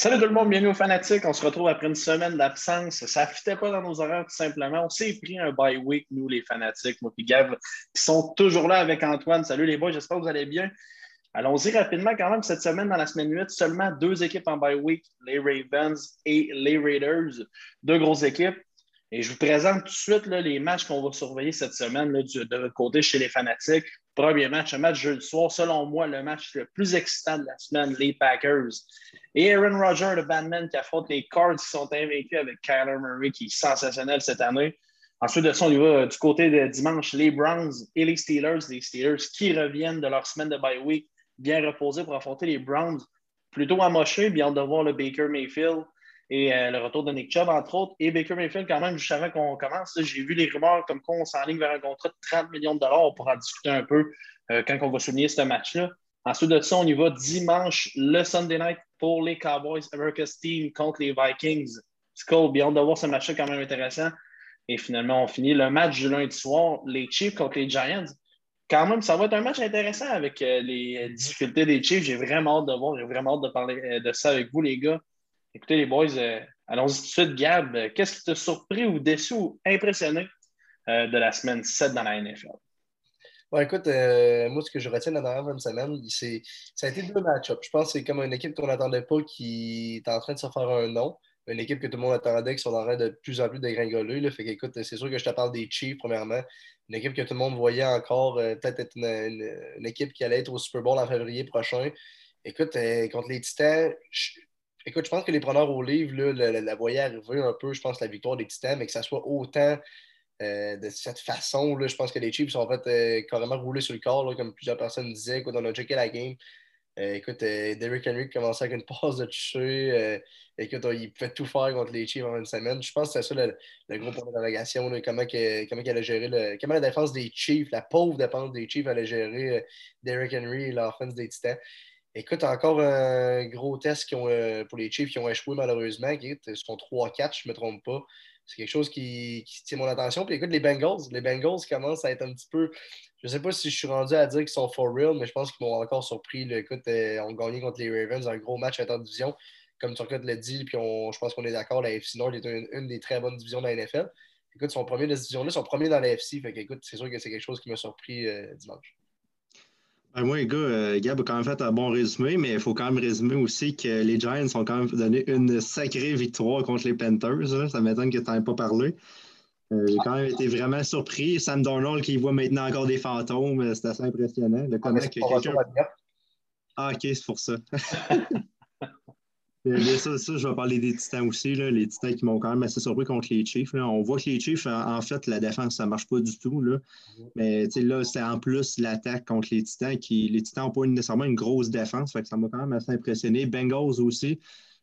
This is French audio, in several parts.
Salut tout le monde, bienvenue aux Fanatiques. On se retrouve après une semaine d'absence. Ça ne fitait pas dans nos horaires tout simplement. On s'est pris un bye week, nous les Fanatiques, moi et Gav, qui sont toujours là avec Antoine. Salut les boys, j'espère que vous allez bien. Allons-y rapidement quand même cette semaine, dans la semaine 8, seulement deux équipes en bye week, les Ravens et les Raiders. Deux grosses équipes. Et je vous présente tout de suite les matchs qu'on va surveiller cette semaine de votre côté chez les Fanatiques. Premier match, un match jeudi soir, selon moi, le match le plus excitant de la semaine, les Packers. Et Aaron Rodgers, le Batman, qui affronte les Cards qui sont invaincus avec Kyler Murray, qui est sensationnel cette année. Ensuite de ça, on y va du côté de dimanche, les Browns et les Steelers. Les Steelers qui reviennent de leur semaine de bye week, bien reposés pour affronter les Browns, plutôt amochés, bien de voir le Baker Mayfield et euh, le retour de Nick Chubb, entre autres. Et Baker Mayfield, quand même, juste avant qu'on commence, j'ai vu les rumeurs comme quoi on s'enligne vers un contrat de 30 millions de dollars. On pourra en discuter un peu euh, quand on va souligner ce match-là. Ensuite de ça, on y va dimanche, le Sunday night pour les Cowboys America's Team contre les Vikings. C'est cool, bien de voir ce match-là quand même intéressant. Et finalement, on finit le match du lundi soir, les Chiefs contre les Giants. Quand même, ça va être un match intéressant avec euh, les difficultés des Chiefs. J'ai vraiment hâte de voir, j'ai vraiment hâte de parler de ça avec vous, les gars. Écoutez, les boys, euh, allons-y tout de suite. Gab, euh, qu'est-ce qui t'a surpris ou déçu ou impressionné euh, de la semaine 7 dans la NFL? Ouais, écoute, moi, ce que je retiens de la dernière semaine, c'est, ça a été deux match-ups. Je pense que c'est comme une équipe qu'on n'attendait pas qui est en train de se faire un nom. Une équipe que tout le monde attendait, qui sont en train de plus en plus dégringoler. Fait qu'écoute, c'est sûr que je te parle des Chiefs, premièrement. Une équipe que tout le monde voyait encore peut-être être une, équipe qui allait être au Super Bowl en février prochain. Écoute, contre les Titans, Écoute, je pense que les preneurs au livre là, la, voyaient arriver un peu, je pense, la victoire des Titans, mais que ça soit autant euh, de cette façon. Là, je pense que les Chiefs sont en fait euh, carrément roulés sur le corps, comme plusieurs personnes disaient. Écoute, on a checké la game. Euh, écoute, Derrick Henry commençait avec une passe de toucher. écoute, il pouvait tout faire contre les Chiefs en une semaine. Je pense que c'est ça le, gros point d'interrogation. Comment, comment elle a géré le, comment la défense des Chiefs, la pauvre défense des Chiefs, allait gérer Derrick Henry et l'offense des Titans. Écoute, encore un gros test qui ont, euh, pour les Chiefs qui ont échoué malheureusement. Ils sont 3-4, je ne me trompe pas. C'est quelque chose qui, tient mon attention. Puis écoute, les Bengals, les Bengals commencent à être un petit peu. Je ne sais pas si je suis rendu à dire qu'ils sont for real, mais je pense qu'ils m'ont encore surpris. Écoute, euh, on gagné contre les Ravens, un gros match à division, comme Turcotte l'a dit. Puis je pense qu'on est d'accord, la FC Nord est une, des très bonnes divisions de la NFL. Écoute, ils sont premiers de cette division-là, ils sont premiers dans la FC. Fait écoute, c'est sûr que c'est quelque chose qui m'a surpris euh, dimanche. Ben moi, les gars, euh, Gab a quand même fait un bon résumé, mais il faut quand même résumer aussi que les Giants ont quand même donné une sacrée victoire contre les Panthers. Ça m'étonne que tu n'en pas parlé. Euh, j'ai quand même été vraiment surpris. Sam Darnold qui voit maintenant encore des fantômes, euh, c'est assez impressionnant. Le ah, ah, ok, c'est pour ça. ça, ça, je vais parler des Titans aussi. Là. Les Titans qui m'ont quand même assez surpris contre les Chiefs. On voit que les Chiefs, en, fait, la défense, ça ne marche pas du tout. Là. Mais là, c'est en plus l'attaque contre les Titans. qui Les Titans n'ont pas nécessairement une grosse défense. Fait que ça m'a quand même assez impressionné. Bengals aussi.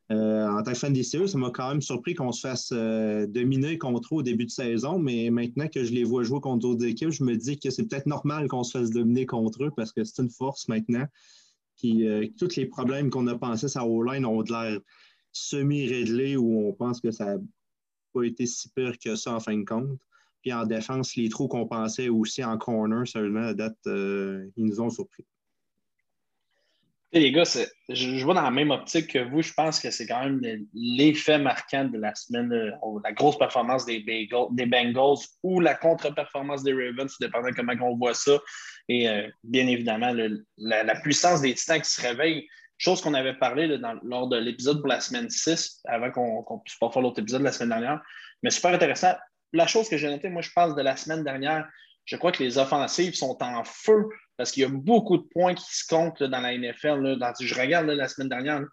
Euh, en tant que fan des Steelers, ça m'a quand même surpris qu'on se fasse euh, dominer contre eux au début de saison, mais maintenant que je les vois jouer contre d'autres équipes, je me dis que c'est peut-être normal qu'on se fasse dominer contre eux parce que c'est une force maintenant. Puis euh, tous les problèmes qu'on a pensé ça O-line ont l'air semi-réglés ou on pense que ça n'a pas été si pire que ça en fin de compte. Puis en défense, les trous qu'on pensait aussi en corner, seulement à date, euh, ils nous ont surpris. Les gars, je, vois dans la même optique que vous. Je pense que c'est quand même l'effet marquant de la semaine, euh, la grosse performance des, des Bengals ou la contre-performance des Ravens, dépendant comment on voit ça. Et euh, bien évidemment, la, puissance des titans qui se réveillent, chose qu'on avait parlé lors de l'épisode pour la semaine 6, avant qu'on puisse pas faire l'autre épisode la semaine dernière. Mais super intéressant. La chose que j'ai notée, moi, je pense de la semaine dernière, je crois que les offensives sont en feu parce qu'il y a beaucoup de points qui se comptent dans la NFL. je regarde la semaine dernière,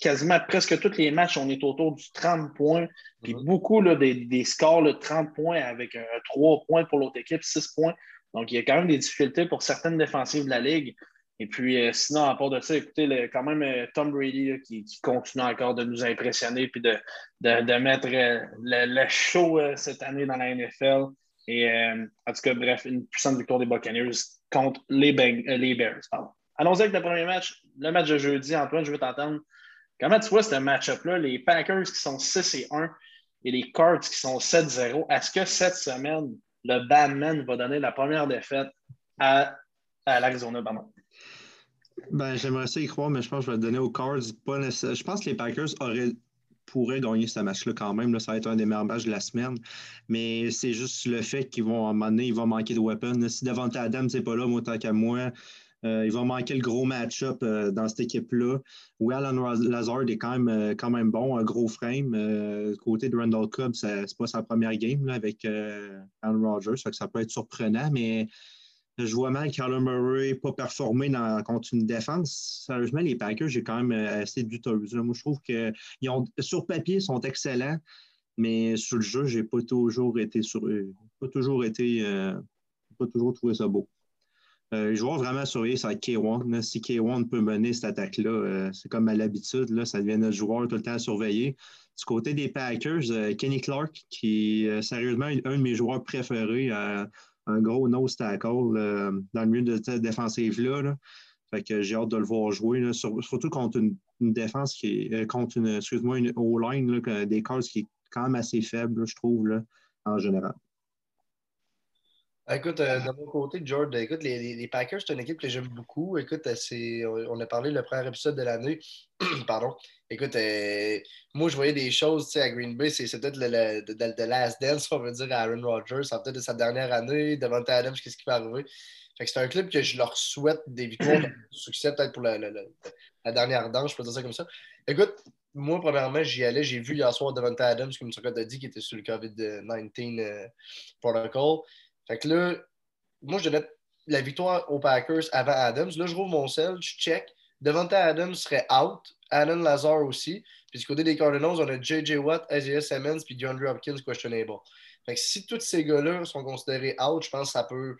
quasiment presque tous les matchs, on est autour du 30 points. Puis mm-hmm. beaucoup des, scores, de 30 points avec 3 points pour l'autre équipe, 6 points. Donc, il y a quand même des difficultés pour certaines défensives de la Ligue. Et puis, euh, sinon, à part de ça, écoutez, quand même euh, Tom Brady qui, continue encore de nous impressionner puis de, mettre euh, le, show cette année dans la NFL. Et en tout cas, bref, une puissante victoire des Buccaneers contre les, les Bears. Allons-y avec le premier match, le match de jeudi. Antoine, je veux t'entendre. Comment tu vois ce match-up-là? Les Packers qui sont 6 et 1 et les Cards qui sont 7-0. Est-ce que cette semaine, le Batman va donner la première défaite à, à l'Arizona. Ben, j'aimerais ça y croire, mais je pense que je vais le donner aux Cards. Pas Je pense que les Packers auraient pourraient gagner ce match-là quand même. Là, ça va être un des meilleurs matchs de la semaine. Mais c'est juste le fait qu'ils vont, à un moment donné, ils vont manquer de weapons. Si Devante Adams n'est pas là, moi, tant qu'à moi, euh, il va manquer le gros match-up euh, dans cette équipe-là. Oui, Alan Lazard est quand même, euh, quand même bon, un gros frame. côté de Randall Cobb, ce n'est pas sa première game avec Aaron Rodgers, ça, ça peut être surprenant, mais je vois mal Kyler Murray pas performer dans, contre une défense. Sérieusement, les Packers, j'ai quand même assez douteux. Moi, je trouve que sur papier, ils sont excellents, mais sur le jeu, j'ai pas toujours été sur pas toujours été pas toujours trouvé ça beau. Euh, vois vraiment surveiller ça K1. Si K1 peut mener cette attaque-là, euh, c'est comme à l'habitude, ça devient notre joueur tout le temps à surveiller. Du côté des Packers, euh, Kenny Clark, qui est sérieusement un de mes joueurs préférés, un gros nose tackle dans le milieu de cette défensive-là. Fait que j'ai hâte de le voir jouer, surtout contre une, défense qui est contre une, excuse-moi, une O-line, des Cards qui est quand même assez faible, je trouve, en général. Ah, écoute, euh, de mon côté, George, écoute, les, Packers, c'est une équipe que j'aime beaucoup. Écoute, euh, on a parlé le premier épisode de l'année. Pardon. Écoute, euh, moi, je voyais des choses à Green Bay. C'est peut-être le, last dance, on veut dire, à Aaron Rodgers. C'est peut-être de sa dernière année. Devant Adams, qu'est-ce qui va arriver? c'est un club que je leur souhaite des victoires, de succès peut-être pour la, dernière danse, je peux dire ça comme ça. Écoute, moi, premièrement, j'y allais. J'ai vu hier soir Devant Adams, comme tu as dit, qui était sur le COVID-19 protocol. Fait que là, moi, je donnais la victoire aux Packers avant Adams. Là, je rouvre mon sel, je check. Devante Adams serait out. Alan Lazar aussi. Puis du côté des Cardinals, on a J.J. Watt, Isaiah Simmons, puis DeAndre Hopkins questionable. Fait que si tous ces gars-là sont considérés out, je pense que ça peut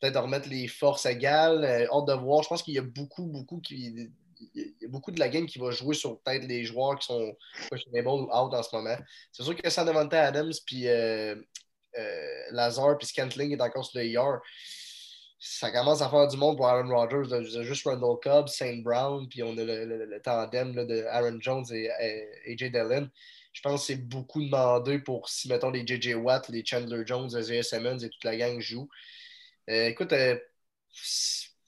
peut-être remettre les forces égales. Euh, hâte de voir. Je pense qu'il y a beaucoup, beaucoup qui. Beaucoup de la game qui va jouer sur peut-être les joueurs qui sont questionable ou out en ce moment. C'est sûr que sans Devante Adams puis euh, Lazar puis Scantling est encore sur le IR, ça commence à faire du monde pour Aaron Rodgers. a Juste Randall Cobb, Saint Brown, puis on a le, tandem de Aaron Jones et, AJ Dillon. Je pense que c'est beaucoup demandé pour si, mettons, les JJ Watt, les Chandler Jones, les Simmons et toute la gang jouent. Euh, écoute, euh,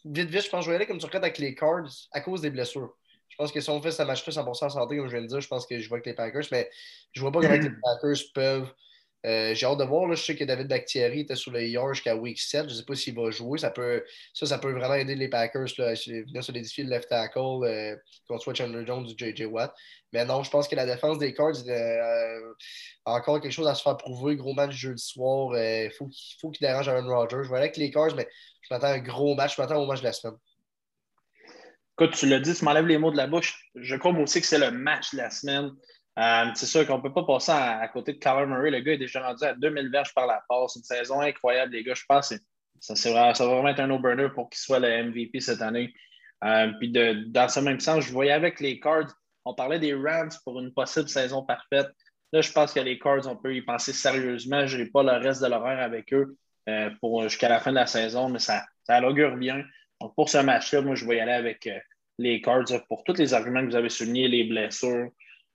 vite, vite, je pense que je vais aller comme tu regardes avec les Cards à cause des blessures. Je pense que si on fait ce match-là 100% santé, comme je viens de dire, je pense que je vois avec les Packers, mais je vois pas comment les Packers peuvent euh, j'ai hâte de voir. Là, je sais que David Bactieri était sur le IR jusqu'à week 7. Je ne sais pas s'il va jouer. Ça peut, ça, ça peut vraiment aider les Packers là, à venir sur les défis de left tackle euh, contre soit Chandler Jones ou JJ Watt. Mais non, je pense que la défense des Cards euh, a encore quelque chose à se faire prouver. Gros match jeudi soir. Il faut qu'il faut qu'il dérange Aaron Rodgers. Je vais aller avec les Cards, mais je m'attends à un gros match. Je m'attends au match de la semaine. Écoute, tu l'as dit, tu m'enlèves les mots de la bouche. Je crois aussi que c'est le match de la semaine. Euh, c'est sûr qu'on ne peut pas passer à, côté de Kyler Murray. Le gars est déjà rendu à 2000 verges par la passe. Une saison incroyable, les gars. Je pense que ça, va vraiment être un no-burner pour qu'il soit le MVP cette année. Euh, puis dans ce même sens, je voyais avec les Cards, on parlait des Rams pour une possible saison parfaite. Là, je pense que les Cards, on peut y penser sérieusement. Je n'ai pas le reste de l'horaire avec eux euh, jusqu'à la fin de la saison, mais ça, ça augure bien. Donc, pour ce match-là, moi, je vais y aller avec les Cards pour tous les arguments que vous avez soulignés, les blessures,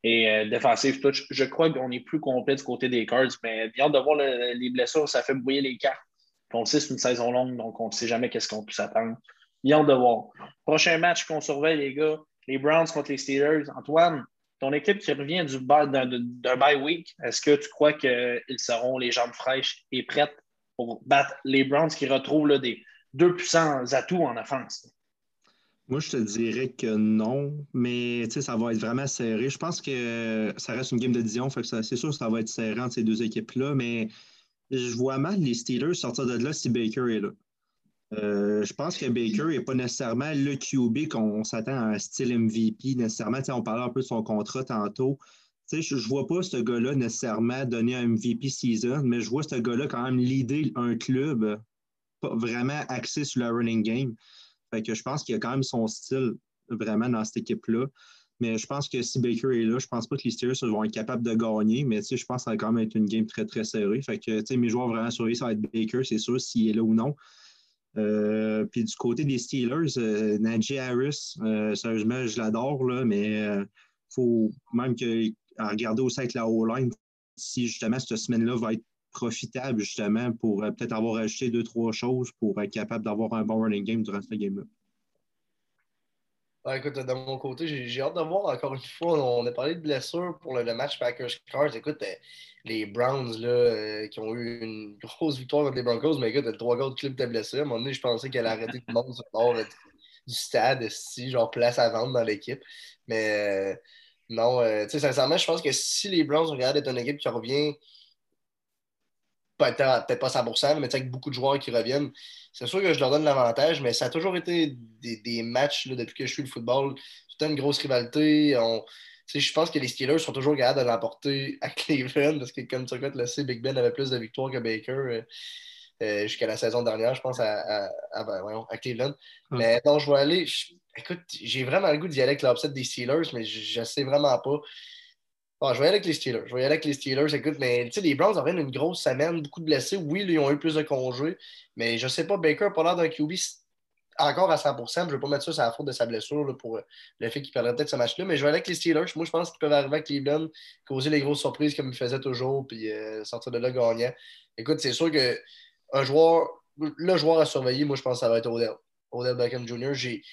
et euh, défensif, Je crois qu'on est plus complet du côté des Cards, mais bien de voir les blessures, ça fait brouiller les cartes. on sait c'est une saison longue, donc on ne sait jamais qu'est-ce qu'on peut s'attendre. Bien de voir. Prochain match qu'on surveille, les gars, les Browns contre les Steelers. Antoine, ton équipe qui revient d'un bye week, est-ce que tu crois qu'ils seront les jambes fraîches et prêtes pour battre les Browns qui retrouvent des deux puissants atouts en offense? Moi, je te dirais que non, mais ça va être vraiment serré. Je pense que ça reste une game de Dion, c'est sûr que ça va être serré entre ces deux équipes-là, mais je vois mal les Steelers sortir de là si Baker est là. Euh, je pense que Baker n'est pas nécessairement le QB qu'on s'attend à un style MVP nécessairement. on parlait un peu de son contrat tantôt. je ne vois pas ce gars-là nécessairement donner un MVP season, mais je vois ce gars-là quand même leader un club vraiment axé sur le running game que je pense qu'il a quand même son style vraiment dans cette équipe-là. Mais je pense que si Baker est là, je pense pas que les Steelers vont être capables de gagner. Mais je pense que ça va quand même être une game très, très serrée. Fait que mes joueurs vraiment surveillés, ça va être Baker, c'est sûr, s'il est là ou non. Euh, puis du côté des Steelers, euh, Najee Harris, euh, sérieusement, je l'adore, mais il faut même que, à regarder aussi avec la O-line, si justement cette semaine-là va être profitable justement pour euh, peut-être avoir ajouté deux, trois choses pour être capable d'avoir un bon running game durant ce game-là. écoute, de mon côté, j'ai hâte de voir encore une fois. On a parlé de blessures pour le, match Packers-Cars. Écoute, euh, les Browns là, euh, qui ont eu une grosse victoire contre les Broncos, mais écoute, le trois gars de club étaient blessés. À un moment donné, je pensais qu'elle arrêter tout le monde sur le bord du stade, si, genre place à vendre dans l'équipe. Mais non, tu sais, sincèrement, je pense que si les Browns regardent être une équipe qui revient peut-être pas 100%, mais avec beaucoup de joueurs qui reviennent, c'est sûr que je leur donne l'avantage, mais ça a toujours été des, matchs depuis que je suis le football. C'était une grosse rivalité. je pense que les Steelers sont toujours capables de l'emporter à Cleveland parce que, comme tu le sais, Big Ben avait plus de victoires que Baker euh, euh, jusqu'à la saison dernière, je pense, à, ben, Cleveland. Mais non, je vais aller. écoute, j'ai vraiment le goût d'y aller avec l'upset des Steelers, mais je ne sais vraiment pas. Ah, je vais aller avec les Steelers. Je vais aller avec les Steelers. Écoute, mais les Browns ont une grosse semaine, beaucoup de blessés. Oui, ils ont eu plus de congés, mais je ne sais pas, Baker n'a pas l'air d'un QB encore à 100% Je ne vais pas mettre ça sur la faute de sa blessure pour euh, le fait qu'il perdrait peut-être ce match-là, mais je vais aller avec les Steelers. Moi, je pense qu'ils peuvent arriver à Cleveland, causer les grosses surprises comme ils faisaient toujours, puis euh, sortir de là gagnant. Écoute, c'est sûr que un joueur, le joueur à surveiller, moi, je pense que ça va être Odell. Odell Beckham Jr. J'ai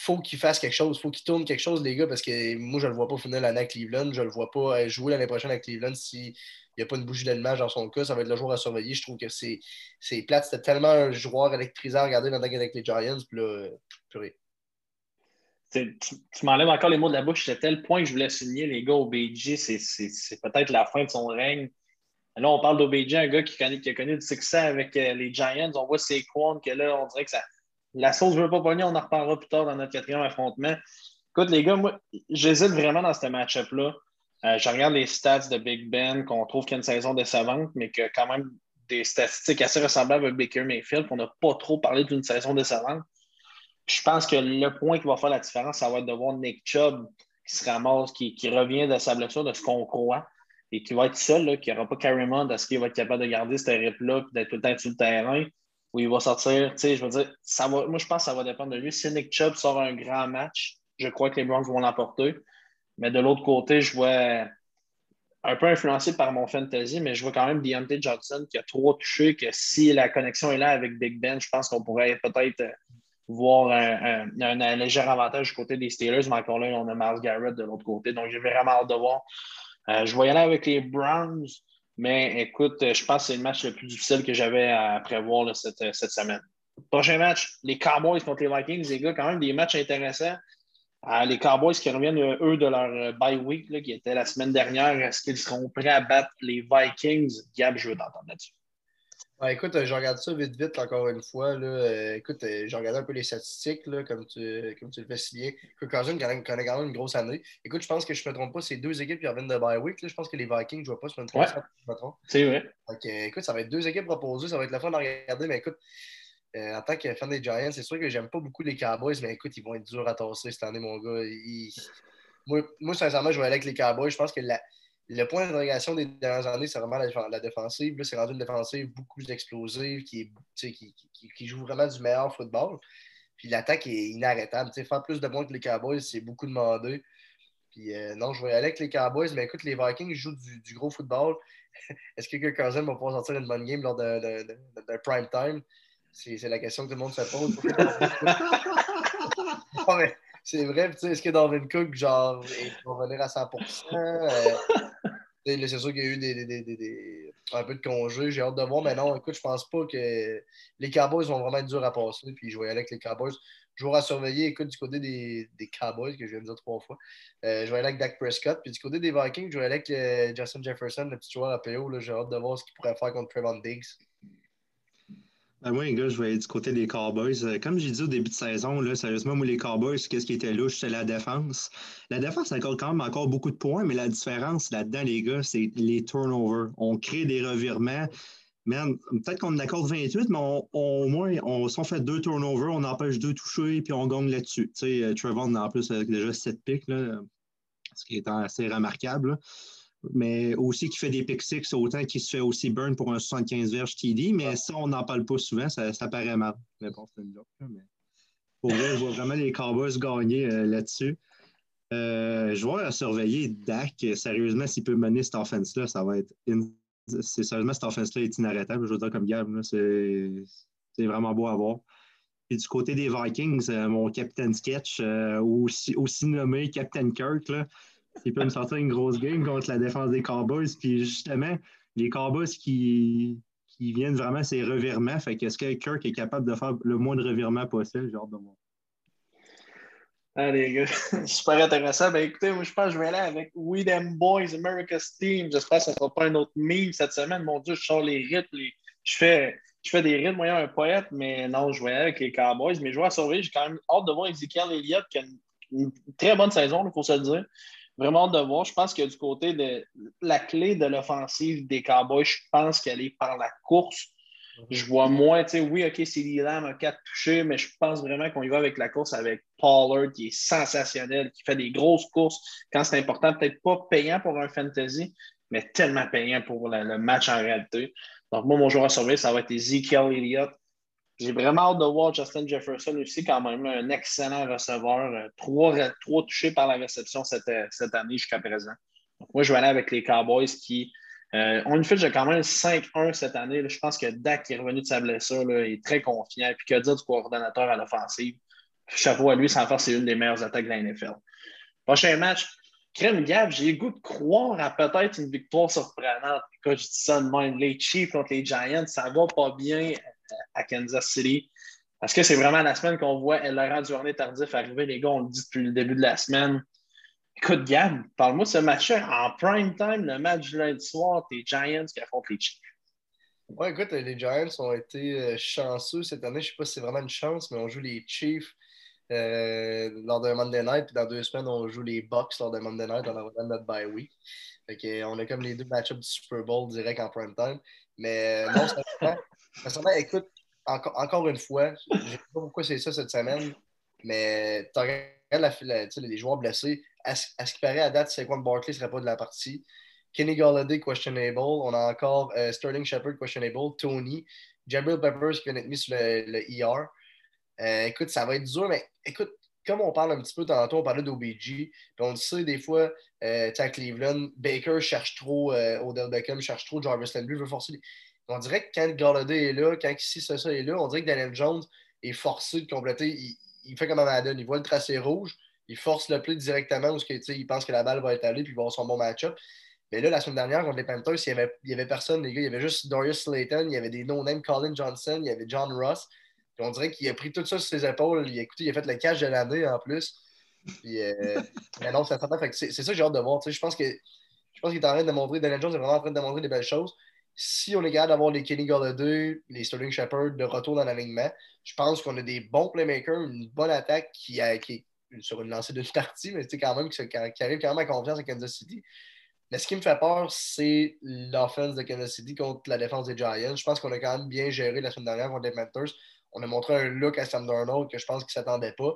faut qu'il fasse quelque chose, faut qu'il tourne quelque chose, les gars, parce que moi, je ne le vois pas finir l'année à Cleveland. Je le vois pas euh, jouer l'année prochaine à Cleveland s'il n'y a pas une bougie d'allumage dans son cas. Ça va être le joueur à surveiller. Je trouve que c'est plate. C'était tellement un joueur électrisant à regarder dans avec les Giants. Puis là, purée. Tu, m'enlèves encore les mots de la bouche. C'était tel point que je voulais signer, les gars, OBJ, c'est peut-être la fin de son règne. Là, on parle d'OBJ, un gars qui, qui, a connu du succès avec euh, les Giants. On voit ses quants que là, on dirait que ça la sauce ne veut pas pogner, on en reparlera plus tard dans notre quatrième affrontement. Écoute, les gars, moi, j'hésite vraiment dans ce match-up-là. Euh, je regarde les stats de Big Ben, qu'on trouve qu'il y a une saison décevante, mais que quand même des statistiques assez ressemblables avec Baker Mayfield, qu'on n'a pas trop parlé d'une saison décevante. Je pense que le point qui va faire la différence, ça va être de voir Nick Chubb qui se ramasse, qui, revient de sa blessure, de ce qu'on croit, et qui va être seul, qui n'aura pas carrément est-ce qu'il va être capable de garder ce rip-là, d'être tout le temps sur le terrain où il va sortir. Tu sais, je veux dire, ça va, moi, je pense que ça va dépendre de lui. Si Nick Chubb sort un grand match, je crois que les Browns vont l'emporter. Mais de l'autre côté, je vois un peu influencé par mon fantasy, mais je vois quand même Deontay Johnson qui a trop touché, que si la connexion est là avec Big Ben, je pense qu'on pourrait peut-être voir un, léger avantage du côté des Steelers, mais encore là, on a Miles Garrett de l'autre côté. Donc, j'ai vraiment hâte de voir. Euh, je vais y aller avec les Browns. Mais écoute, je pense que c'est le match le plus difficile que j'avais à prévoir cette, semaine. Prochain match, les Cowboys contre les Vikings, les gars, quand même des matchs intéressants. Euh, les Cowboys qui reviennent, eux, de leur euh, bye week, qui était la semaine dernière, est-ce qu'ils seront prêts à battre les Vikings? Gab, je veux t'entendre là-dessus écoute, euh, je regarde ça vite, vite, encore une fois. Là. Euh, écoute, euh, j'ai regardé un peu les statistiques, là, comme, tu, comme tu le fais si bien. Kirk Cousins connaît quand même une grosse année. Écoute, je pense que je ne me trompe pas, c'est deux équipes qui reviennent de bye week. Là. Je pense que les Vikings ne jouent pas ouais. je me trompe. C'est vrai. Donc, écoute, ça va être deux équipes proposées. Ça va être la fin de regarder. Mais écoute, en tant que fan des Giants, c'est sûr que j'aime pas beaucoup les Cowboys, mais écoute, ils vont être durs à tasser cette année, mon gars. Moi, moi, sincèrement, je vais aller avec les Cowboys. Je pense que la le point d'interrogation des dernières années, c'est vraiment la, défensive. Là, c'est rendu une défensive beaucoup plus explosive, qui, qui, joue vraiment du meilleur football. Puis l'attaque est inarrêtable. faire plus de points que les Cowboys, c'est beaucoup demandé. Puis euh, non, je vais aller avec les Cowboys, mais écoute, les Vikings jouent du, gros football. Est-ce que Kirk Cousins va pouvoir sortir une bonne game lors d'un prime time? C'est la question que tout le monde se pose. c'est vrai, est-ce que Darwin Cook, genre, va revenir à 100% c'est sûr qu'il y a eu des, un peu de congé. J'ai hâte de voir. Mais non, écoute, je pense pas que les Cowboys vont vraiment être durs à passer. Puis je vais y aller avec les Cowboys. Joueur à surveiller, écoute, du côté des, Cowboys, que je viens de dire trois fois, euh, je vais aller avec Dak Prescott. Puis du côté des Vikings, je vais aller avec euh, Justin Jefferson, le petit joueur à PO. J'ai hâte de voir ce qu'il pourrait faire contre Trevon Diggs. Ben moi, gars, je vais aller du côté des Cowboys. Euh, comme j'ai dit au début de saison, là, sérieusement, moi, les Cowboys, qu'est-ce qui était louche, c'est la défense. La défense accorde quand même encore beaucoup de points, mais la différence là-dedans, les gars, c'est les turnovers. On crée des revirements. peut-être qu'on en accorde 28, mais au moins, on, si on fait deux turnovers, on empêche deux toucher, puis on gagne là-dessus. Tu sais, euh, Trevor, en plus, avec déjà 7 pics, là, ce qui est assez remarquable mais aussi qui fait des pick six, autant qu'il se fait aussi burn pour un 75 verges TD, mais ça, on n'en parle pas souvent, ça, paraît mal. Mais bon, c'est une joke, mais pour vrai, je vois vraiment les Cowboys gagner euh, là-dessus. Euh, je vois à surveiller Dak. Sérieusement, s'il peut mener cette offense-là, ça va être. C'est sérieusement, cette offense-là est inarrêtable. Je veux dire, comme Gab, c'est vraiment beau à voir. Puis du côté des Vikings, mon Captain Sketch, aussi, aussi nommé Captain Kirk, là, il peut me sortir une grosse game contre la défense des Cowboys. Puis justement, les Cowboys qui, qui viennent vraiment ces revirements. Fait qu'est-ce que Kirk est capable de faire le moins de revirements possible, genre de moi. Allez, gars, super intéressant. Ben écoutez, moi je pense que je vais aller avec We Them Boys, America's Team. J'espère que ce ne sera pas un autre meme cette semaine. Mon Dieu, je sors les rythmes. Je, fais, je fais des rythmes, moyen un poète, mais non, je vais aller avec les Cowboys. Mais je vais sauver. J'ai quand même hâte de voir Ezekiel Elliott qui a une, très bonne saison, il faut se le dire vraiment de voir. Je pense que du côté de la clé de l'offensive des Cowboys, je pense qu'elle est par la course. Je vois moins, tu sais, oui, OK, c'est Lamb a quatre touchés, mais je pense vraiment qu'on y va avec la course avec Pollard, qui est sensationnel, qui fait des grosses courses quand c'est important, peut-être pas payant pour un fantasy, mais tellement payant pour le match en réalité. Donc, moi, mon joueur à surveiller, ça va être Ezekiel Elliott. J'ai vraiment hâte de voir Justin Jefferson aussi, quand même, un excellent receveur. Euh, trois, trois touchés par la réception cette, euh, cette année jusqu'à présent. Moi, je vais aller avec les Cowboys qui euh, ont une fiche de quand même 5-1 cette année. Je pense que Dak, qui est revenu de sa blessure, là, est très confiant. Puis que dire du coordonnateur à l'offensive? Chapeau à lui, sans faire, c'est une des meilleures attaques de la NFL. Prochain match, Crème Gab, j'ai goût de croire à peut-être une victoire surprenante. Quand je dis ça de même, les Chiefs contre les Giants, ça va pas bien à Kansas City. Est-ce que c'est vraiment la semaine qu'on voit Laurent Duvernay tardif arriver? Les gars, on le dit depuis le début de la semaine. Écoute, Gab, parle-moi de ce match en prime time, le match du lundi soir, tes Giants qui affrontent les Chiefs. Oui, écoute, les Giants ont été euh, chanceux cette année. Je ne sais pas si c'est vraiment une chance, mais on joue les Chiefs euh, lors d'un Monday Night. Puis dans deux semaines, on joue les Bucks lors d'un Monday Night. On a notre bye week. Fait on a comme les deux match-ups du Super Bowl direct en prime time. Mais euh, non, Personnellement, écoute, encore, une fois, je ne sais pas pourquoi c'est ça cette semaine, mais tu regardes la, les joueurs blessés. À, ce qui paraît à date, Saquon Barkley ne serait pas de la partie? Kenny Galladay, questionable. On a encore euh, Sterling Shepard, questionable. Tony. Jabril Peppers qui vient d'être mis sur le, ER. Euh, écoute, ça va être dur, mais écoute, comme on parle un petit peu tantôt, on parlait d'OBG, on le sait des fois, euh, à Cleveland, Baker cherche trop, euh, Odell Beckham cherche trop, Jarvis Landry veut forcer. On dirait que quand Galladay est là, quand ici, ça, ça est là, on dirait que Daniel Jones est forcé de compléter. Il, fait comme un Madden, il voit le tracé rouge, il force le play directement où il pense que la balle va être allée puis il va avoir son bon match-up. Mais là, la semaine dernière, contre les Panthers, il n'y avait, avait, personne, les gars. Il y avait juste Darius Slayton, il y avait des no-names Colin Johnson, il y avait John Ross. On dirait qu'il a pris tout ça sur ses épaules. Il, écoutez, il a fait le cash de l'année en plus. Puis, euh, non, c'est ça que j'ai hâte de voir. Je pense que je pense qu'il est en train de montrer, Daniel Jones est vraiment en train de montrer des belles choses si on est capable d'avoir les Kenny Galladay, les Sterling Shepard de retour dans l'alignement, je pense qu'on a des bons playmakers, une bonne attaque qui, a, qui est sur une lancée de partie, mais quand même qui, arrive quand même à confiance à Kansas City. Mais ce qui me fait peur, c'est l'offense de Kansas City contre la défense des Giants. Je pense qu'on a quand même bien géré la semaine dernière contre les Panthers. On a montré un look à Sam Darnold que je pense qu'il ne s'attendait pas.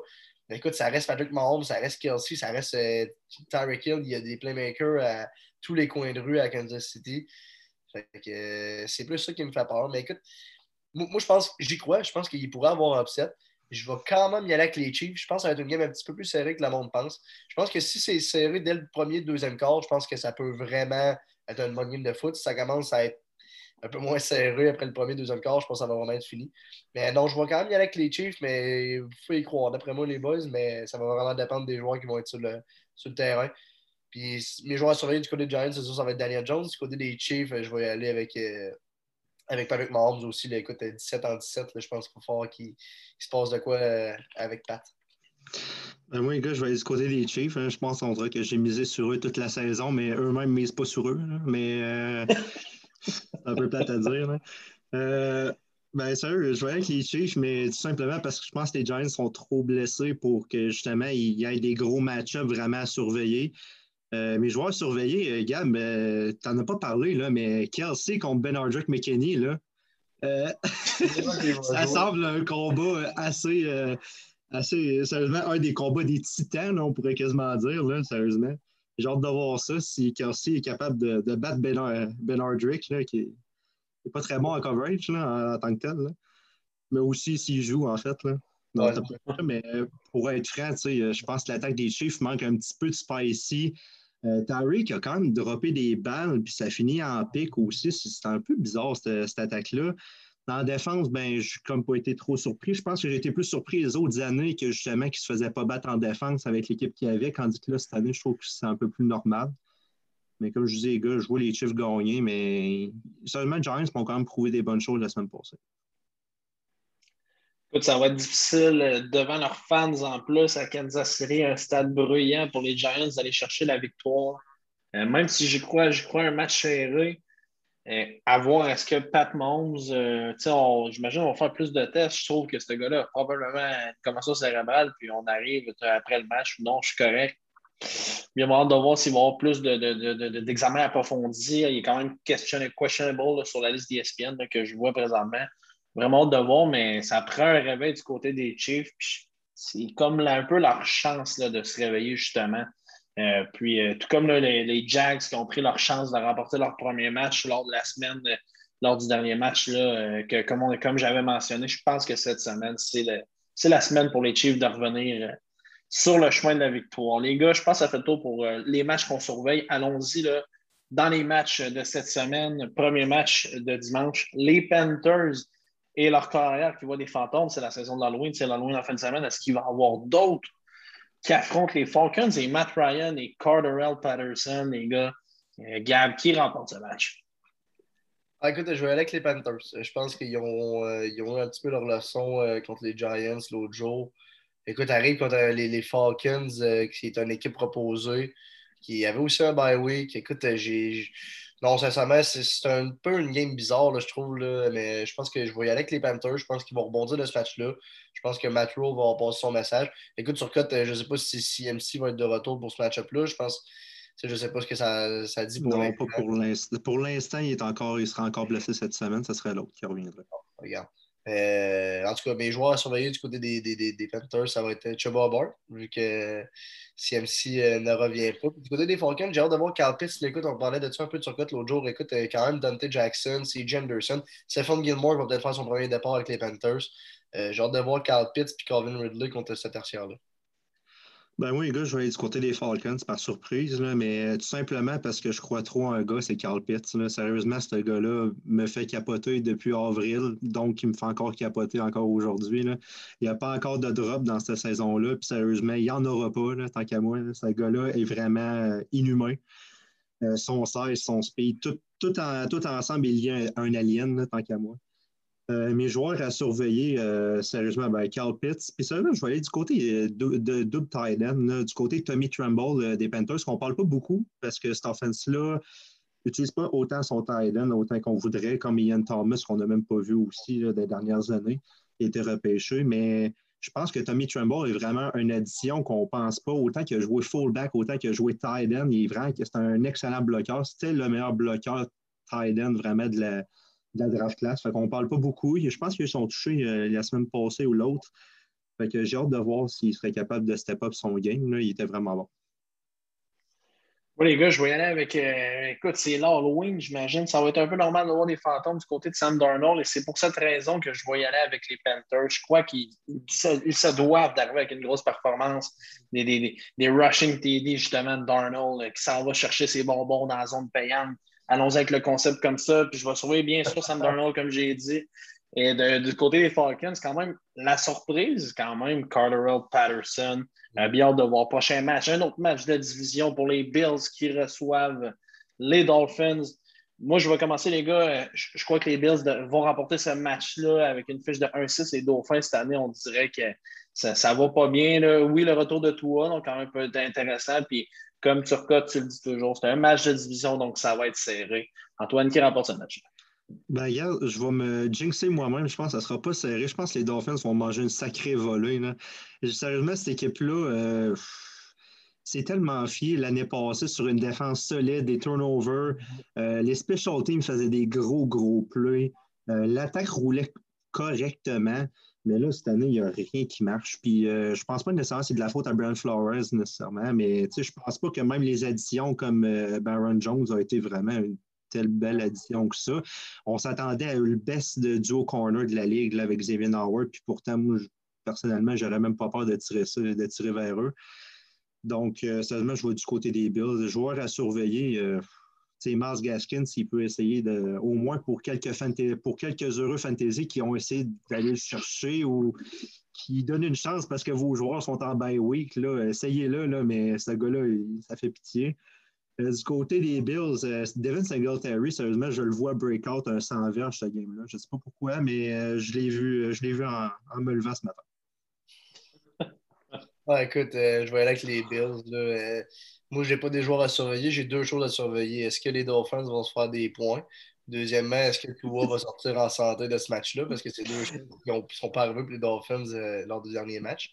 Mais écoute, ça reste Patrick Mahomes, ça reste Kelsey, ça reste euh, Tyreek Hill. Il y a des playmakers à tous les coins de rue à Kansas City. Euh, c'est plus ça qui me fait peur. Mais écoute, moi, je pense, j'y crois, je pense qu'il pourrait avoir un upset. Je vais quand même y aller avec les Chiefs. Je pense que ça va être une game un petit peu plus serrée que le monde pense. Je pense que si c'est serré dès le premier, deuxième quart, je pense que ça peut vraiment être une bonne game de foot. Si ça commence à être un peu moins serré après le premier, deuxième quart, je pense que ça va vraiment être fini. Mais non, je vais quand même y aller avec les Chiefs, mais il faut y croire. D'après moi, les boys, mais ça va vraiment dépendre des joueurs qui vont être sur le, sur le terrain. Puis mes joueurs à surveiller du côté des Giants, c'est sûr, ça va être Daniel Jones. Du côté des Chiefs, je vais y aller avec, euh, avec Patrick Mahomes aussi. Là, écoute, 17 en 17, je pense qu'il va falloir qu'il se passe de quoi euh, avec Pat. Ben moi, les gars, je vais aller du côté des Chiefs. Hein. Je pense qu'on dirait que j'ai misé sur eux toute la saison, mais eux-mêmes ne misent pas sur eux. Mais euh, c'est un peu plate à dire. ben, sérieux, je vais avec les mais tout simplement parce que je pense que les Giants sont trop blessés pour que justement il y ait des gros match-ups vraiment à surveiller. Euh, mes joueurs surveillés, euh, Gab, euh, tu n'en as pas parlé, là, mais Kelsey contre Ben Hardrick McKinney, là, ça semble un combat assez, assez, sérieusement, un des combats des titans, on pourrait quasiment dire, là, sérieusement. J'ai hâte de voir ça, si Kelsey est capable de, battre Ben, ben Hardrick, là, qui n'est pas très bon en coverage là, en, tant que tel. Là. Mais aussi s'il joue, en fait. Là. mais pour être franc, je pense que l'attaque des Chiefs manque un petit peu de spicy. Euh, Tyreek a quand même droppé des balles, puis ça finit en pic aussi. C'est un peu bizarre, cette, attaque-là. Dans la défense, ben, je n'ai pas été trop surpris. Je pense que j'ai été plus surpris les autres années que justement qu'ils ne se faisaient pas battre en défense avec l'équipe qu'il y avait, tandis que là, cette année, je trouve que c'est un peu plus normal. Mais comme je disais, les gars, je vois les Chiefs gagner, mais seulement les Giants m'ont quand même prouvé des bonnes choses la semaine passée. Ça va être difficile euh, devant leurs fans en plus à Kansas City, un stade bruyant pour les Giants d'aller chercher la victoire. Euh, même si j'y crois, j'y crois un match serré, à voir est-ce que Pat Mahomes, j'imagine, on va faire plus de tests. Je trouve que ce gars-là a probablement une commotion cérébrale, puis on arrive après le match. Non, je suis correct. Il va hâte de voir s'il va y avoir plus d'examens de, approfondis. Il est quand même questionable sur la liste d'ESPN que je vois présentement. Vraiment hâte de voir, mais ça prend un réveil du côté des Chiefs. C'est comme un peu leur chance de se réveiller, justement. Euh, puis, euh, tout comme les, Jags qui ont pris leur chance de remporter leur premier match lors de la semaine, euh, lors du dernier match, là, que comme, j'avais mentionné, je pense que cette semaine, c'est la semaine pour les Chiefs de revenir sur le chemin de la victoire. Les gars, je pense que ça fait le tour pour les matchs qu'on surveille. Allons-y dans les matchs de cette semaine. Premier match de dimanche, les Panthers et leur carrière qui voit des fantômes. C'est la saison de l'Halloween, c'est l'Halloween en fin de semaine. Est-ce qu'il va y avoir d'autres qui affrontent les Falcons et Matt Ryan et Carterell Patterson, les gars. Euh, Gab, qui remporte ce match? Ah, écoute, je vais aller avec les Panthers. Je pense qu'ils ont, euh, eu un petit peu leur leçon euh, contre les Giants l'autre jour. Écoute, arrive contre les, Falcons, qui est une équipe proposée, qui avait aussi un bye week. Écoute, j'ai non, sincèrement, c'est un peu une game bizarre, je trouve. Là, mais je pense que je vais y aller avec les Panthers. Je pense qu'ils vont rebondir de ce match-là. Je pense que Matt Rowe va passer son message. Écoute, sur Cote, je ne sais pas si CMC va être de retour pour ce match-up-là. Je pense. Je ne sais pas ce que ça, ça dit pour Non, pas pour l'instant. Pour l'instant, il, est encore, il sera encore blessé cette semaine. Ce serait l'autre qui reviendrait. regarde. Euh, en tout cas, mes joueurs à surveiller du côté des, des, des, Panthers, ça va être Chuba Bar, vu que CMC euh, ne revient pas. Du côté des Falcons, j'ai hâte de voir Carl Pitts. Écoute, on parlait de ça un peu de sur l'autre jour. Écoute, euh, quand même, Dante Jackson, C.J. Anderson. Stephen Gilmore va peut-être faire son premier départ avec les Panthers. j'ai hâte de voir Carl Pitts et Calvin Ridley contre cette tertiaire-là. Ben oui, les gars, je vais aller du côté des Falcons par surprise, là, mais tout simplement parce que je crois trop en un gars, c'est Carl Pitts. Là. Sérieusement, ce gars-là me fait capoter depuis avril, donc il me fait encore capoter encore aujourd'hui. Il n'y a pas encore de drop dans cette saison-là, puis sérieusement, il n'y en aura pas, là, tant qu'à moi. Ce gars-là est vraiment euh, inhumain. Euh, son size, son speed, tout, tout, en, tout ensemble, il y a un, alien, tant qu'à moi. Euh, mes joueurs à surveiller, euh, sérieusement, ben, Carl Pitts. Puis ça, je vais aller du côté euh, de, de, tight du côté Tommy Tremble des Panthers, qu'on ne parle pas beaucoup parce que cette offense-là n'utilise pas autant son tight autant qu'on voudrait, comme Ian Thomas, qu'on n'a même pas vu aussi des dernières années, qui a été repêché. Mais je pense que Tommy Tremble est vraiment une addition qu'on ne pense pas, autant qu'il a joué fullback, autant qu'il a joué tight Il est vraiment c'est un excellent bloqueur. C'était le meilleur bloqueur tight vraiment de la de la draft class. Fait qu'on parle pas beaucoup. Je pense qu'ils sont touchés euh, la semaine passée ou l'autre. Fait que j'ai hâte de voir s'il serait capable de step up son game. Il était vraiment bon. Oui, les gars, je vais y aller avec. Euh, écoute, c'est l'Halloween, j'imagine. Ça va être un peu normal de voir des fantômes du côté de Sam Darnold. Et c'est pour cette raison que je vais y aller avec les Panthers. Je crois qu'ils se, doivent d'arriver avec une grosse performance. Des, des, des rushing TD, justement, de Darnold, euh, qui s'en va chercher ses bonbons dans la zone payante allons avec le concept comme ça. Puis je vais surveiller bien sûr Sam Darnold, comme j'ai dit. Et du côté des Falcons, quand même la surprise, quand même, Carterell Patterson. a bien de voir prochain match. Un autre match de division pour les Bills qui reçoivent les Dolphins. Moi, je vais commencer, les gars. Je, crois que les Bills vont remporter ce match-là avec une fiche de 1-6. Les Dauphins, cette année, on dirait que ça ne va pas bien. Là. Oui, le retour de Tua, donc quand même peut être intéressant. Puis comme Turcotte, tu le dis toujours, c'est un match de division, donc ça va être serré. Antoine, qui remporte ce match? Ben, regarde, je vais me jinxer moi-même. Je pense que ça ne sera pas serré. Je pense que les Dolphins vont manger une sacrée volée. Là. Sérieusement, cette équipe-là, euh, c'est tellement fié l'année passée sur une défense solide, des turnovers. Euh, les special teams faisaient des gros, gros plays. Euh, l'attaque roulait correctement. Mais là, cette année, il n'y a rien qui marche. Puis euh, je pense pas nécessairement que c'est de la faute à Brian Flores nécessairement, mais je pense pas que même les additions comme euh, Baron Jones ont été vraiment une telle belle addition que ça. On s'attendait à le best de duo corner de la ligue avec Xavier Howard, puis pourtant, moi, personnellement, j'aurais même pas peur de tirer ça, de tirer vers eux. Donc, euh, je vois du côté des Bills. Joueurs à surveiller, c'est Mars Gaskin, s'il peut essayer de, au moins pour quelques, pour quelques heureux fantasy qui ont essayé d'aller le chercher ou qui donnent une chance parce que vos joueurs sont en bye week, là, essayez-le, là, mais ce gars-là, ça fait pitié. Euh, du côté des Bills, euh, Devin Singletary, sérieusement, je le vois breakout un 100 verges ce game-là. Je ne sais pas pourquoi, mais euh, je l'ai vu, je vu en, me levant ce matin. Écoute, je vais aller avec les Bills. Là. Moi, je n'ai pas des joueurs à surveiller, j'ai deux choses à surveiller. Est-ce que les Dolphins vont se faire des points? Deuxièmement, est-ce que Tua va sortir en santé de ce match-là? Parce que c'est deux choses qui ne sont pas arrivées pour les Dolphins lors du dernier match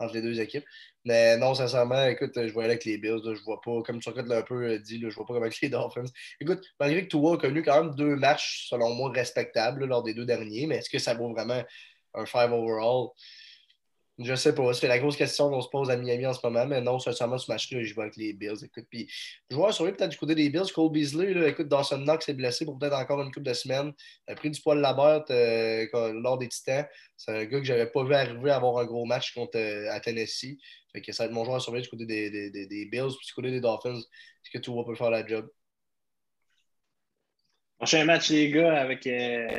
entre les deux équipes. Mais non, sincèrement, écoute, je voyais avec les Bills, je vois pas, comme Turcotte l'a un peu euh, dit, je vois pas comme avec les Dolphins. Écoute, malgré que Tua a connu quand même deux matchs, selon moi, respectables lors des deux derniers, mais est-ce que ça vaut vraiment un five overall? Je sais pas. C'est la grosse question qu'on se pose à Miami en ce moment. Mais non, sincèrement, ce match-là, je vais avec les Bills. Écoute, puis, joueur sur peut-être du côté des Bills, Cole Beasley. Là, écoute, Dawson Knox est blessé pour peut-être encore une couple de semaines. Il a pris du poil de la boîte euh, lors des Titans. C'est un gars que j'avais pas vu arriver à avoir un gros match contre euh, à Tennessee. Fait que ça va être mon joueur sur du côté des, des, des, Bills. Puis du côté des Dolphins, est-ce que tu vas peut faire la job? Prochain match, les gars, avec. Euh,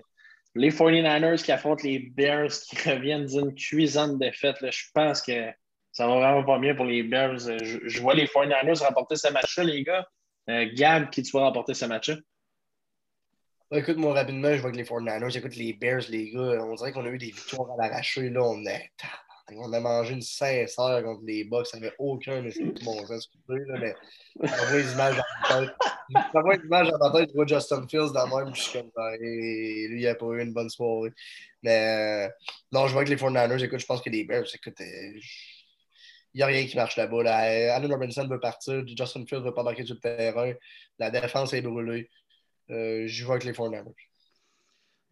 les 49ers qui affrontent les Bears qui reviennent d'une cuisante défaite. Là, je pense que ça va vraiment pas bien pour les Bears. Je, vois les 49ers remporter ce match-là, les gars. Euh, Gab, qui tu vas remporter ce match-là? Écoute, moi, rapidement, je vois que les 49ers, écoute, les Bears, les gars, on dirait qu'on a eu des victoires à l'arraché. Là, on est on a mangé une sincère contre les Bucks. Ça n'avait aucun bon sens. Là, mais ça voit les images dans ma tête. Ça voit les images dans ma tête. Je vois Justin Fields dans le même. Je suis comme et lui, il n'a pas eu une bonne soirée. Mais euh, non, je vois que les 49ers, écoute, je pense que les Bears, écoute, euh, il n'y a rien qui marche là-bas. Là. Allen Robinson veut partir. Justin Fields ne veut pas marquer sur le terrain. La défense est brûlée. Euh, je vois que les 49ers.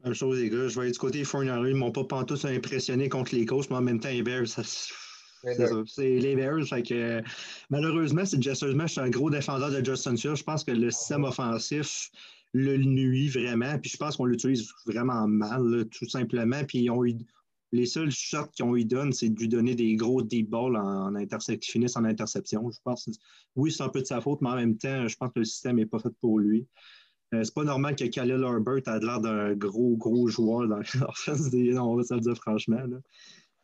Même chose, les gars. Je vais du côté Fourniereux. Ils m'ont pas pantoute impressionné contre les coachs, mais en même temps, les Bears, c'est ça. C'est les Bears. Fait que, malheureusement, c'est je suis un gros défenseur de Justin Fields. Je pense que le système offensif le nuit vraiment. Puis je pense qu'on l'utilise vraiment mal, tout simplement. Puis ils ont eu, les seuls shots qu'ils ont eu donné, c'est de lui donner des gros deep balls en, en qui finissent en interception. Je pense oui, c'est un peu de sa faute, mais en même temps, je pense que le système n'est pas fait pour lui. Euh, c'est pas normal que Khalil Herbert ait l'air d'un gros, gros joueur dans l'offense des. on va se le dire franchement.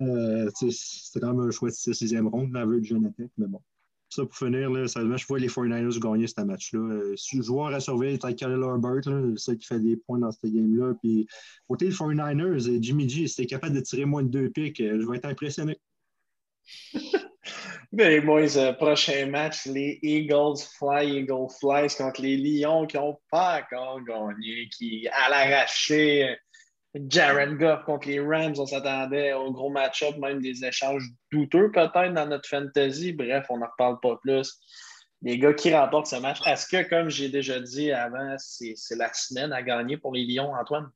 Euh, c'est quand même un choix de 6e ronde, la de Jonathan, mais bon. Ça, pour finir, là, je vois les 49ers gagner ce match-là. Euh, joueur à surveiller, c'est Khalil Herbert, celui qui fait des points dans ce game-là. Puis, côté des 49ers, euh, Jimmy G, c'était capable de tirer moins de deux pics, je vais être impressionné. Mais boys, euh, prochain match, les Eagles fly, Eagles flies contre les Lions qui n'ont pas encore gagné, qui à l'arraché. Jared Goff contre les Rams, on s'attendait au gros match-up, même des échanges douteux peut-être dans notre fantasy. Bref, on n'en reparle pas plus. Les gars qui remportent ce match, est-ce que, comme j'ai déjà dit avant, c'est la semaine à gagner pour les Lions, Antoine?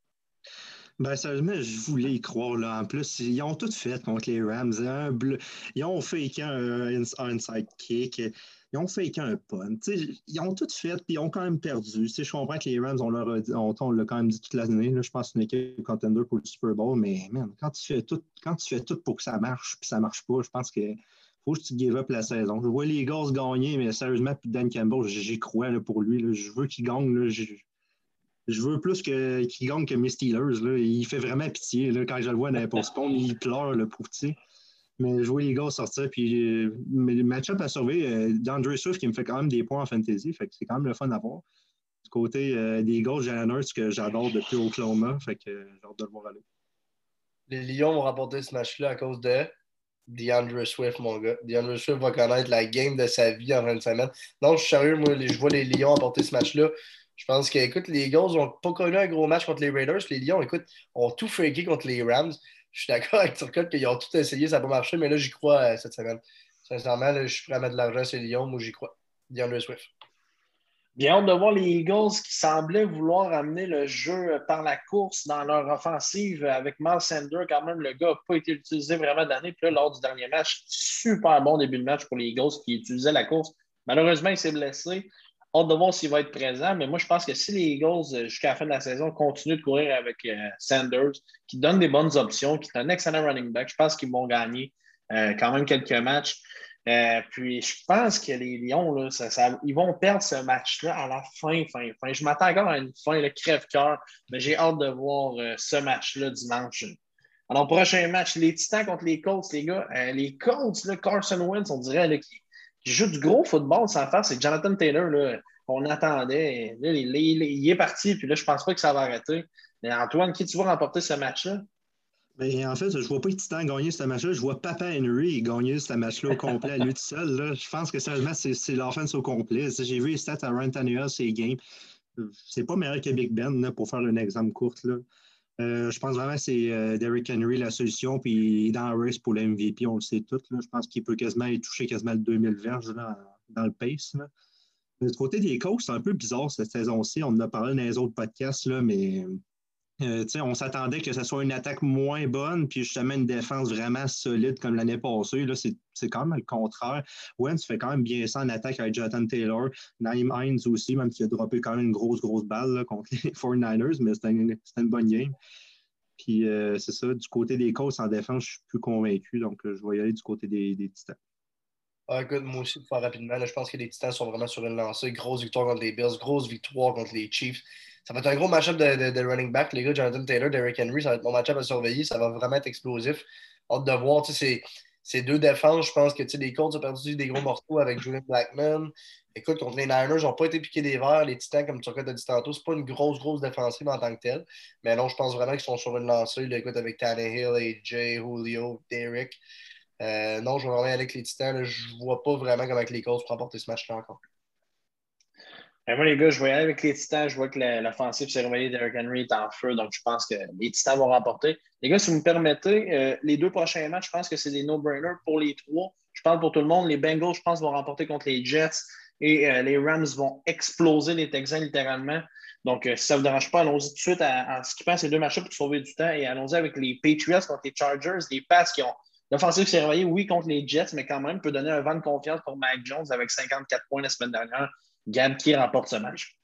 Ben, sérieusement, je voulais y croire. Là. En plus, ils ont tout fait contre les Rams. Ils ont fait un, un sidekick. Ils ont fait un punt. ils ont tout fait, puis ils ont quand même perdu. je comprends que les Rams, on l'a quand même dit toute l'année. Je pense une équipe contender pour le Super Bowl. Mais man, quand tu fais tout, quand tu fais tout pour que ça marche, puis ça marche pas, je pense que faut que tu give up la saison. Je vois les Eagles gagner, mais sérieusement, puis Dan Campbell, j'y crois pour lui. Je veux qu'il gagne. Veux plus qu'il gagne que mes Steelers. Là. Il fait vraiment pitié. Là. Quand je le vois dans les il pleure, le petit. Mais je vois les gars sortir. Puis, euh, le match-up à surveiller, euh, Swift qui me fait quand même des points en fantasy. Fait que c'est quand même le fun à voir. Du côté euh, des gars, j'ai un que j'adore depuis Oklahoma. Fait que j'ai hâte de le voir aller. Les Lions vont rapporter ce match-là à cause de DeAndre Swift, mon gars. DeAndre Swift va connaître la game de sa vie en fin de semaine. Non, je suis sérieux, moi, je vois les Lions apporter ce match-là. Je pense que, écoute, les Eagles n'ont pas connu un gros match contre les Raiders. Les Lions, écoute, ont tout freaké contre les Rams. Je suis d'accord avec Turcotte qu'ils ont tout essayé, ça n'a pas marché, mais là, j'y crois euh, cette semaine. Sincèrement, je suis prêt à mettre de l'argent sur les Lions. Moi, j'y crois. DeAndre Swift. Bien hâte de voir les Eagles qui semblaient vouloir amener le jeu par la course dans leur offensive avec Miles Sanders. Quand même, le gars n'a pas été utilisé vraiment d'année. Puis là, lors du dernier match, super bon début de match pour les Eagles qui utilisaient la course. Malheureusement, il s'est blessé. Hâte de voir s'il va être présent, mais moi, je pense que si les Eagles, euh, jusqu'à la fin de la saison, continuent de courir avec euh, Sanders, qui donne des bonnes options, qui est un excellent running back, je pense qu'ils vont gagner euh, quand même quelques matchs. Puis je pense que les Lions, là, ils vont perdre ce match-là à la fin, fin, fin. Je m'attends encore à une fin, le crève-cœur, mais j'ai hâte de voir ce match-là dimanche. Alors, prochain match, les Titans contre les Colts, les gars. Les Colts, Carson Wentz, on dirait, qui, joue du gros football sans faire, c'est Jonathan Taylor, qu'on attendait. il, est parti, puis là, je pense pas que ça va arrêter. Mais Antoine, qui tu vas remporter ce match-là? Ben, en fait, je ne vois pas les Titans gagner ce match-là. Je vois Papa Henry gagner ce match-là au complet à lui tout seul. Je pense que sérieusement, c'est l'offense au complet. J'ai vu les stats à Ryan Tannehill, ces games. C'est pas meilleur que Big Ben, pour faire un exemple court. Euh, je pense vraiment que c'est euh, Derrick Henry la solution. Puis dans le race pour le MVP, on le sait tout. Je pense qu'il peut quasiment aller toucher quasiment le 2000 verges dans le pace. Du côté des coachs, c'est un peu bizarre cette saison-ci. On en a parlé dans les autres podcasts, là, mais euh, on s'attendait que ce soit une attaque moins bonne, puis justement une défense vraiment solide comme l'année passée. Là, c'est, quand même le contraire. Wentz fait quand même bien ça en attaque avec Jonathan Taylor. Naim Hines aussi, même s'il a droppé quand même une grosse, grosse balle contre les 49ers, mais c'était une, bonne game. Puis euh, c'est ça, du côté des Colts en défense, je suis plus convaincu, donc euh, je vais y aller du côté des, des Titans. Ah, écoute, moi aussi, rapidement, je pense que les Titans sont vraiment sur une lancée. Grosse victoire contre les Bills, grosse victoire contre les Chiefs. Ça va être un gros match-up de, running back, les gars. Jonathan Taylor, Derrick Henry, ça va être mon match-up à surveiller. Ça va vraiment être explosif. Hâte de voir. Ces deux défenses, je pense que les Colts ont perdu des gros morceaux avec Julian Blackman. Écoute, contre les Niners, ils n'ont pas été piqués des verres. Les Titans, comme tu as dit tantôt, ce pas une grosse, grosse défensive en tant que telle. Mais non, je pense vraiment qu'ils sont sur une lancée. écoute, avec Tannehill, Jay, Julio, Derrick. Euh, non, je vais vraiment avec les Titans. Je ne vois pas vraiment comment les Colts pour remporter ce match-là encore. Ben, moi, les gars, je aller avec les Titans. Je vois que l'offensive s'est réveillée. Derrick Henry est en feu. Donc, je pense que les Titans vont remporter. Les gars, si vous me permettez, euh, les deux prochains matchs, je pense que c'est des no-brainers pour les trois. Je parle pour tout le monde. Les Bengals, je pense, vont remporter contre les Jets. Et euh, les Rams vont exploser les Texans littéralement. Donc, si ça ne vous dérange pas, allons-y tout de suite en skippant ces deux matchs pour sauver du temps et allons-y avec les Patriots contre les Chargers, les Pats qui ont L'offensive s'est réveillée, oui, contre les Jets, mais quand même peut donner un vent de confiance pour Mike Jones avec 54 points la semaine dernière. Gab qui remporte ce match?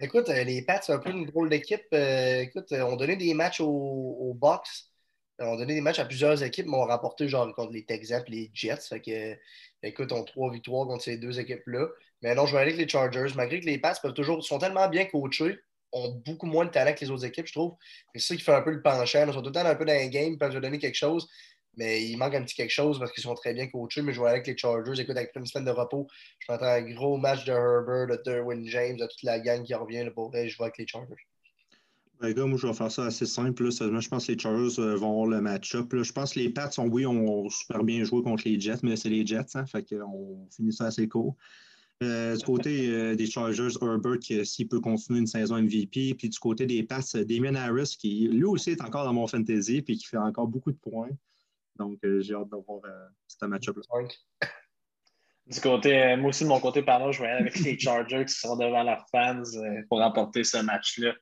Écoute, euh, les Pats, c'est un peu une drôle d'équipe. Euh, écoute, euh, on donnait des matchs au, box. On donnait des matchs à plusieurs équipes, mais on remporté genre contre les Texans et les Jets. Fait que, écoute, on a trois victoires contre ces deux équipes-là. Mais non, je vais aller avec les Chargers. Malgré que les Pats peuvent toujours, sont tellement bien coachés, ont beaucoup moins de talent que les autres équipes, je trouve. C'est ça qui fait un peu le penchant. Ils sont tout le temps un peu dans un game, ils peuvent donner quelque chose. Mais il manque un petit quelque chose parce qu'ils sont très bien coachés. Mais je vois avec les Chargers. Écoute, avec une semaine de repos, je m'attends à un gros match de Herbert, de Derwin James, de toute la gang qui revient. pour je vois avec les Chargers. Ben, gars, moi, je vais faire ça assez simple. Je pense que les Chargers euh, vont avoir le match-up. Je pense que les Pats, ont, oui, ont super bien joué contre les Jets, mais c'est les Jets. Hein, fait qu'on finit ça assez court. Euh, du côté euh, des Chargers, Herbert, s'il peut continuer une saison MVP. Puis du côté des Pats, Damien Harris, qui lui aussi est encore dans mon fantasy, puis qui fait encore beaucoup de points. Donc, euh, j'ai hâte d'avoir euh, ce match-up. Du côté, euh, moi aussi, de mon côté, pardon, je vais aller avec les Chargers qui sont devant leurs fans pour remporter ce match-là.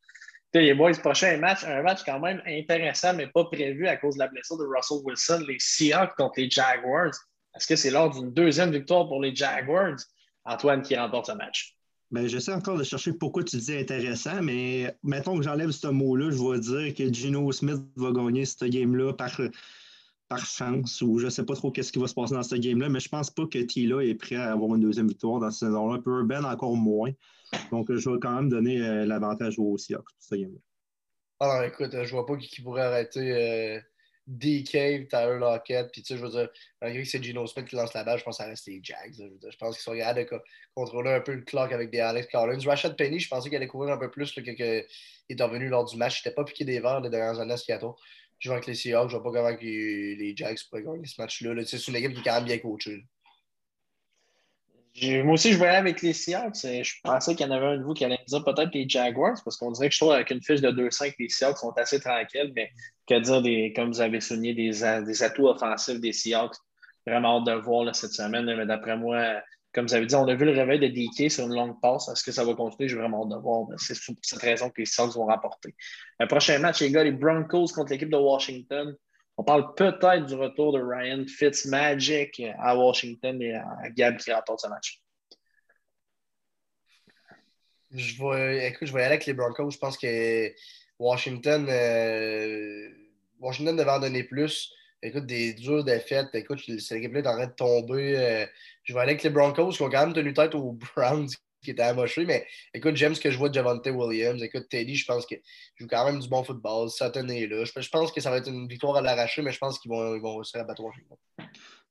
Les boys, prochain match, un match quand même intéressant, mais pas prévu à cause de la blessure de Russell Wilson, les Seahawks contre les Jaguars. Est-ce que c'est lors d'une deuxième victoire pour les Jaguars? Antoine qui remporte ce match. Bien, j'essaie encore de chercher pourquoi tu dis intéressant, mais mettons que j'enlève ce mot-là, je vais dire que Gino Smith va gagner ce game-là par par chance ou je ne sais pas trop qu'est-ce qui va se passer dans ce game-là, mais je pense pas que Tila est prêt à avoir une deuxième victoire dans cette saison-là. Ben encore moins. Donc, je vais quand même donner euh, l'avantage aux Seahawks pour ce game-là. Alors, écoute, je vois pas qui, pourrait arrêter euh, DK, Tyler Lockett. Puis, tu sais, je veux dire, malgré que c'est Gino Smith qui lance la balle, je pense que ça reste les Jags. Je, pense qu'ils sont capables de contrôler un peu le clock avec des Alex Collins. Rashad Penny, je pensais qu'il allait couvrir un peu plus qu'il est revenu lors du match. Il n'était pas piqué des verres les dernières années à Seattle je vais avec les Seahawks. Je ne vois pas comment les Jags pourraient gagner ce match-là. C'est une équipe qui est quand même bien coachée. Moi aussi, je voyais avec les Seahawks. Je pensais qu'il y en avait un de vous qui allait me dire peut-être les Jaguars, parce qu'on dirait que je trouve qu'avec une fiche de 2-5, les Seahawks sont assez tranquilles, mais que dire, des, comme vous avez souligné, des, des atouts offensifs des Seahawks. Vraiment hâte de voir cette semaine, mais d'après moi, comme vous avez dit, on a vu le réveil de DK sur une longue passe. Est-ce que ça va continuer? J'ai vraiment hâte de voir. C'est pour cette raison que les Sox vont rapporter. Le prochain match, les gars, les Broncos contre l'équipe de Washington. On parle peut-être du retour de Ryan Fitzmagic à Washington et à Gab qui rapporte ce match. Je vais, écoute, je vais aller avec les Broncos. Je pense que Washington, euh, Washington devait en donner plus. Écoute, des dures défaites. Écoute, cette équipe-là est en train de tomber. Euh, je vais aller avec les Broncos qui ont quand même tenu tête aux Browns qui étaient amochés. Mais écoute, j'aime ce que je vois de Javante Williams. Écoute, Teddy, je pense qu'il joue quand même du bon football. Sutton est là. Je, pense que ça va être une victoire à l'arraché, mais je pense qu'ils vont, ils vont réussir à battre.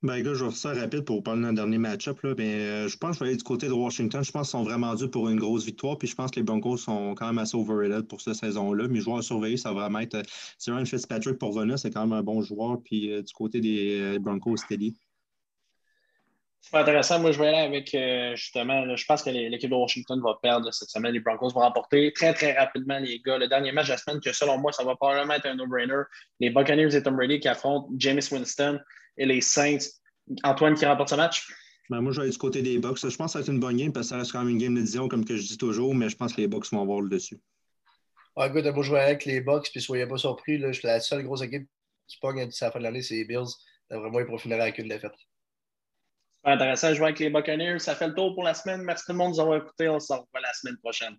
Ben, gars, je vais faire ça rapide pour parler d'un dernier match-up. Mais euh, je pense que je vais aller du côté de Washington. Je pense qu'ils sont vraiment durs pour une grosse victoire. Puis je pense que les Broncos sont quand même assez overrated pour cette saison-là. Mes joueurs à surveiller, ça va vraiment être. Euh, Fitzpatrick pour venir, c'est quand même un bon joueur. Puis euh, du côté des Broncos, Steady. C'est intéressant. Moi, je vais aller avec justement, je pense que l'équipe de Washington va perdre cette semaine. Les Broncos vont remporter très, très rapidement, les gars. Le dernier match de semaine, que selon moi, ça va probablement être un no-brainer. Les Buccaneers et Tom Brady qui affrontent James Winston et les Saints. Antoine qui remporte ce match? Ben, moi, je vais aller du côté des Bucks. Je pense que ça va être une bonne game parce que ça reste quand même une game de division, comme que je dis toujours, mais je pense que les Bucks vont avoir le dessus. Ah, écoute, moi, je vais avec les Bucks, puis soyez pas surpris. Là, je suis la seule grosse équipe qui pogne d'ici la fin de l'année, c'est les Bills. Vraiment, ils pourront finir avec une défaite. Super intéressant. Je vais avec les Buccaneers. Ça fait le tour pour la semaine. Merci tout le monde de nous avoir écoutés. On se revoit la semaine prochaine.